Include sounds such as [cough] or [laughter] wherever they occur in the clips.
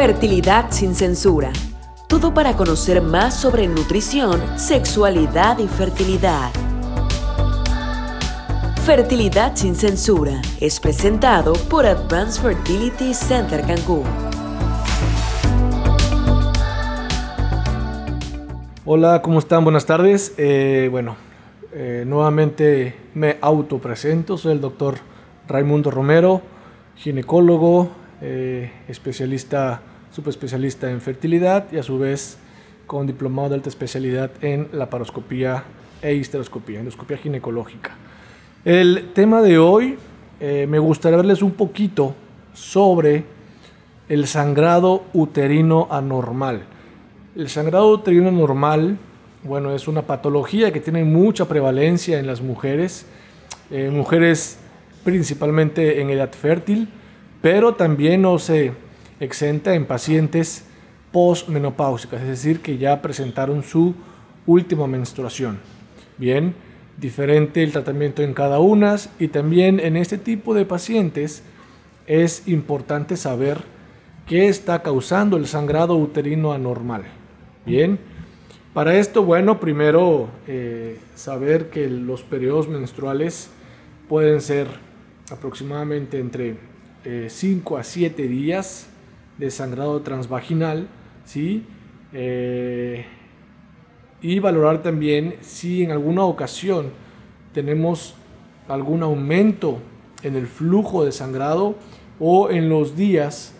Fertilidad sin censura. Todo para conocer más sobre nutrición, sexualidad y fertilidad. Fertilidad sin censura es presentado por Advanced Fertility Center Cancún. Hola, ¿cómo están? Buenas tardes. Eh, bueno, eh, nuevamente me autopresento. Soy el doctor Raimundo Romero, ginecólogo, eh, especialista, subespecialista en fertilidad y a su vez con diplomado de alta especialidad en laparoscopía e histeroscopía, endoscopía ginecológica. El tema de hoy eh, me gustaría verles un poquito sobre el sangrado uterino anormal. El sangrado uterino anormal, bueno, es una patología que tiene mucha prevalencia en las mujeres, eh, mujeres principalmente en edad fértil, pero también no se exenta en pacientes postmenopáusicas, es decir, que ya presentaron su última menstruación. Bien, diferente el tratamiento en cada una y también en este tipo de pacientes es importante saber qué está causando el sangrado uterino anormal. Bien, para esto, bueno, primero eh, saber que los periodos menstruales pueden ser aproximadamente entre 5 eh, a 7 días de sangrado transvaginal, ¿sí? Eh, y valorar también si en alguna ocasión tenemos algún aumento en el flujo de sangrado o en los días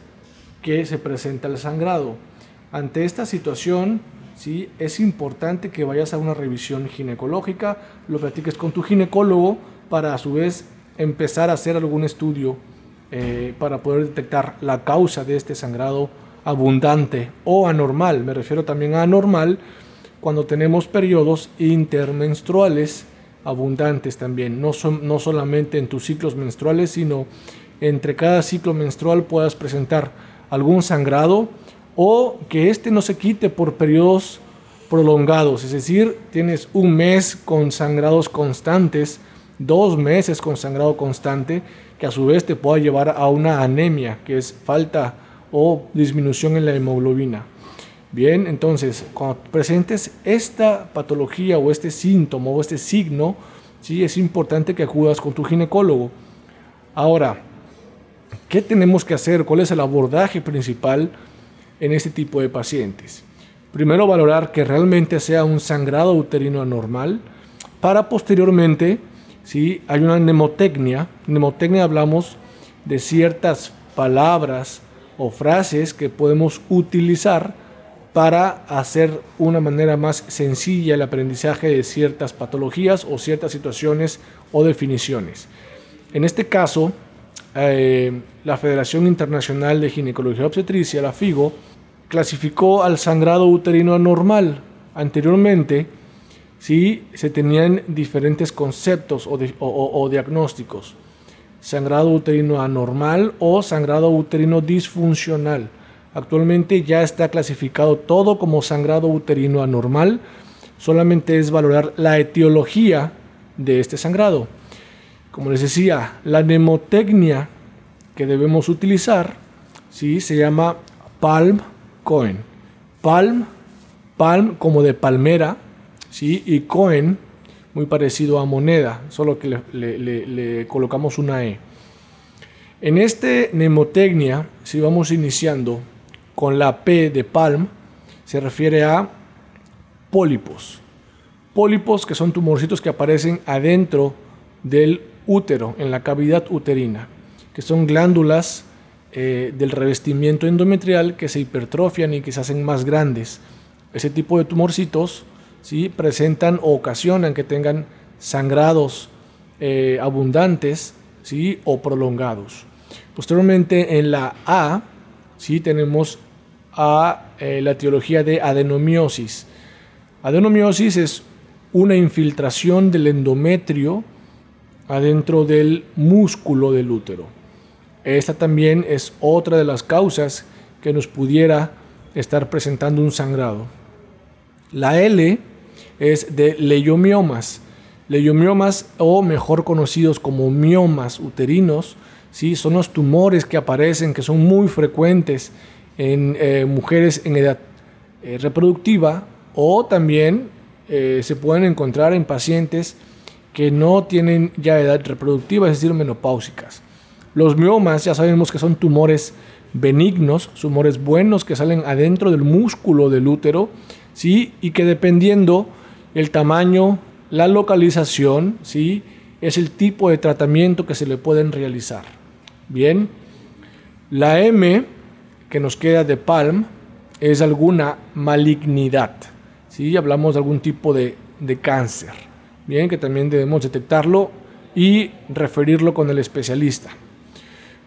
que se presenta el sangrado. Ante esta situación, ¿sí? es importante que vayas a una revisión ginecológica, lo platiques con tu ginecólogo para a su vez empezar a hacer algún estudio eh, para poder detectar la causa de este sangrado abundante o anormal. Me refiero también a anormal cuando tenemos periodos intermenstruales abundantes también, no, son, no solamente en tus ciclos menstruales, sino entre cada ciclo menstrual puedas presentar algún sangrado o que este no se quite por periodos prolongados, es decir, tienes un mes con sangrados constantes, dos meses con sangrado constante, que a su vez te pueda llevar a una anemia, que es falta o disminución en la hemoglobina. Bien, entonces, cuando presentes esta patología o este síntoma o este signo, sí es importante que acudas con tu ginecólogo. Ahora, ¿qué tenemos que hacer? ¿Cuál es el abordaje principal en este tipo de pacientes? Primero, valorar que realmente sea un sangrado uterino anormal para posteriormente ¿sí? Hay una mnemotecnia. Mnemotecnia hablamos de ciertas palabras o frases que podemos utilizar para hacer una manera más sencilla el aprendizaje de ciertas patologías o ciertas situaciones o definiciones. En este caso, eh, la Federación Internacional de Ginecología Obstetricia, la FIGO, clasificó al sangrado uterino anormal. Anteriormente, ¿sí? se tenían diferentes conceptos o, diagnósticos. Sangrado uterino anormal o sangrado uterino disfuncional. Actualmente ya está clasificado todo como sangrado uterino anormal. Solamente es valorar la etiología de este sangrado. Como les decía, la mnemotecnia que debemos utilizar ¿sí? se llama Palm Cohen. Palm, palm como de palmera, ¿sí? y coin, muy parecido a moneda, solo que le, colocamos una E. En este mnemotecnia, si vamos iniciando con la P de palm, se refiere a pólipos. Pólipos que son tumorcitos que aparecen adentro del útero, en la cavidad uterina, que son glándulas eh, del revestimiento endometrial que se hipertrofian y que se hacen más grandes. Ese tipo de tumorcitos ¿sí? presentan o ocasionan que tengan sangrados eh, abundantes ¿sí? o prolongados. Posteriormente en la A ¿sí? tenemos a eh, la etiología de adenomiosis. Adenomiosis es una infiltración del endometrio adentro del músculo del útero. Esta también es otra de las causas que nos pudiera estar presentando un sangrado. La L es de leiomiomas. Leiomiomas, o mejor conocidos como miomas uterinos, ¿sí? son los tumores que aparecen, que son muy frecuentes en eh, mujeres en edad eh, reproductiva o también eh, se pueden encontrar en pacientes que no tienen ya edad reproductiva, es decir, menopáusicas. Los miomas ya sabemos que son tumores benignos, tumores buenos que salen adentro del músculo del útero, ¿sí? y que dependiendo el tamaño, la localización, ¿sí? es el tipo de tratamiento que se le pueden realizar. Bien, la M que nos queda de PALM es alguna malignidad. ¿sí? Hablamos de algún tipo de, cáncer. Bien, que también debemos detectarlo y referirlo con el especialista.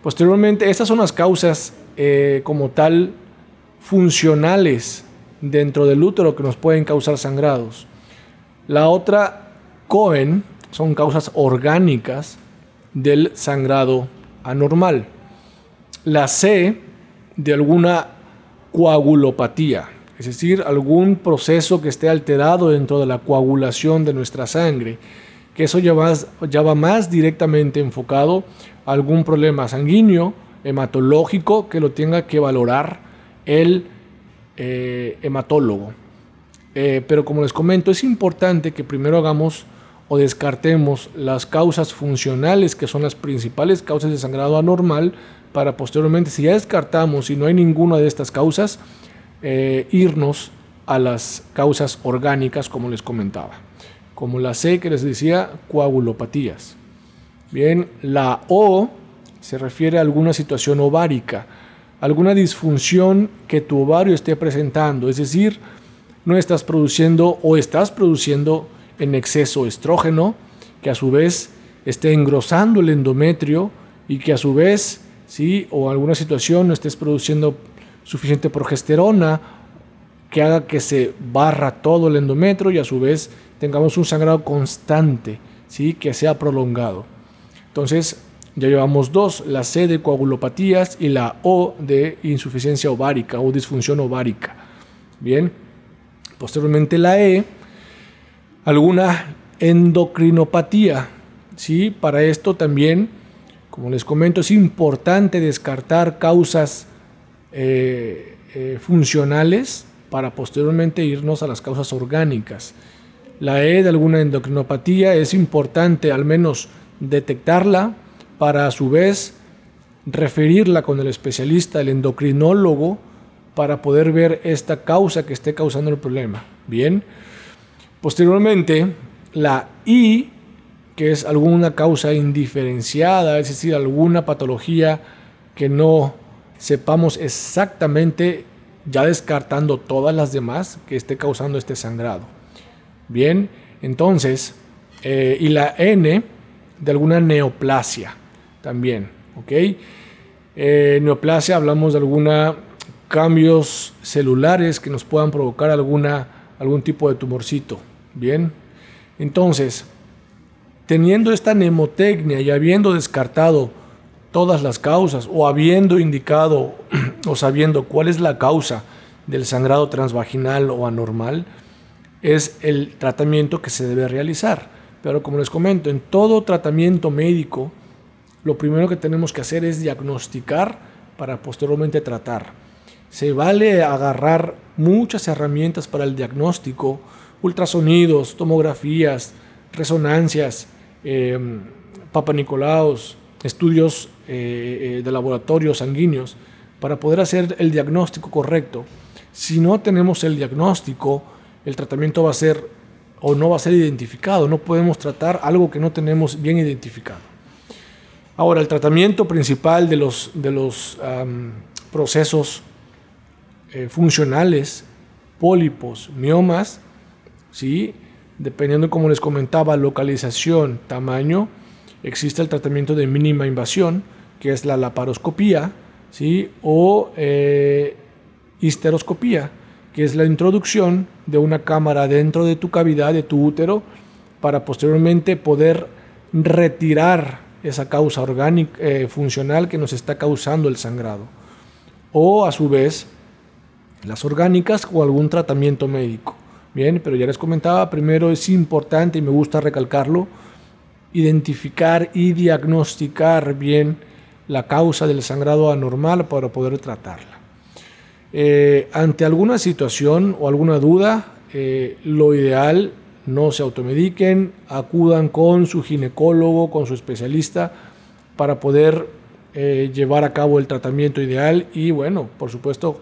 Posteriormente, estas son las causas eh, como tal funcionales dentro del útero que nos pueden causar sangrados. La otra, Cohen, son causas orgánicas del sangrado anormal. La C, de alguna coagulopatía, es decir, algún proceso que esté alterado dentro de la coagulación de nuestra sangre, que eso ya ya va más directamente enfocado a algún problema sanguíneo, hematológico, que lo tenga que valorar el eh, hematólogo. Eh, pero como les comento, es importante que primero hagamos o descartemos las causas funcionales, que son las principales causas de sangrado anormal, para posteriormente, si ya descartamos y no hay ninguna de estas causas, eh, irnos a las causas orgánicas, como les comentaba. Como la C que les decía, coagulopatías. Bien, la O se refiere a alguna situación ovárica, alguna disfunción que tu ovario esté presentando, es decir, no estás produciendo o estás produciendo en exceso estrógeno, que a su vez esté engrosando el endometrio y que a su vez, sí, o alguna situación no estés produciendo suficiente progesterona que haga que se barra todo el endometrio y a su vez tengamos un sangrado constante, ¿sí? que sea prolongado. Entonces, ya llevamos dos, la C de coagulopatías y la O de insuficiencia ovárica o disfunción ovárica. Bien, posteriormente la E, alguna endocrinopatía. ¿sí? Para esto también, como les comento, es importante descartar causas eh, eh, funcionales para posteriormente irnos a las causas orgánicas. La E de alguna endocrinopatía es importante al menos detectarla para a su vez referirla con el especialista, el endocrinólogo, para poder ver esta causa que esté causando el problema. Bien. Posteriormente, la I, que es alguna causa indiferenciada, es decir, alguna patología que no sepamos exactamente, ya descartando todas las demás, que esté causando este sangrado. Bien, entonces, eh, y la N de alguna neoplasia también, ¿ok? Eh, neoplasia hablamos de algunos cambios celulares que nos puedan provocar alguna, algún tipo de tumorcito, ¿bien? Entonces, teniendo esta nemotecnia y habiendo descartado todas las causas o habiendo indicado [clears throat] o sabiendo cuál es la causa del sangrado transvaginal o anormal, es el tratamiento que se debe realizar. Pero como les comento, en todo tratamiento médico, lo primero que tenemos que hacer es diagnosticar para posteriormente tratar. Se vale agarrar muchas herramientas para el diagnóstico, ultrasonidos, tomografías, resonancias, eh, papanicolaos, estudios eh, eh, de laboratorios sanguíneos para poder hacer el diagnóstico correcto. Si no tenemos el diagnóstico, el tratamiento va a ser o no va a ser identificado. No podemos tratar algo que no tenemos bien identificado. Ahora, el tratamiento principal de los, de los procesos eh, funcionales, pólipos, miomas, ¿sí? dependiendo, como les comentaba, localización, tamaño, existe el tratamiento de mínima invasión, que es la laparoscopía, ¿sí? o eh, histeroscopía, que es la introducción de una cámara dentro de tu cavidad, de tu útero, para posteriormente poder retirar esa causa orgánica eh, funcional que nos está causando el sangrado. O a su vez, las orgánicas o algún tratamiento médico. Bien, pero ya les comentaba, primero es importante y me gusta recalcarlo, identificar y diagnosticar bien la causa del sangrado anormal para poder tratarla. Eh, ante alguna situación o alguna duda, eh, lo ideal, no se automediquen, acudan con su ginecólogo, con su especialista, para poder eh, llevar a cabo el tratamiento ideal y, bueno, por supuesto,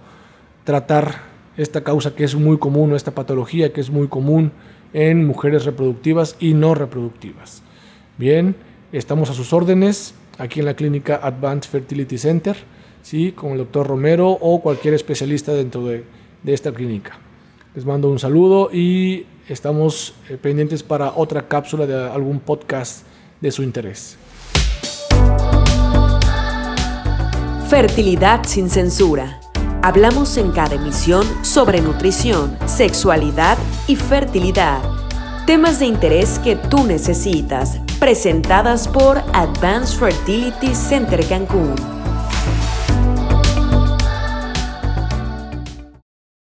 tratar esta causa que es muy común, esta patología que es muy común en mujeres reproductivas y no reproductivas. Bien, estamos a sus órdenes aquí en la clínica Advanced Fertility Center, ¿sí? con el doctor Romero o cualquier especialista dentro de, esta clínica. Les mando un saludo y estamos eh, pendientes para otra cápsula de algún podcast de su interés. Fertilidad sin censura. Hablamos en cada emisión sobre nutrición, sexualidad y fertilidad. Temas de interés que tú necesitas, presentadas por Advanced Fertility Center Cancún.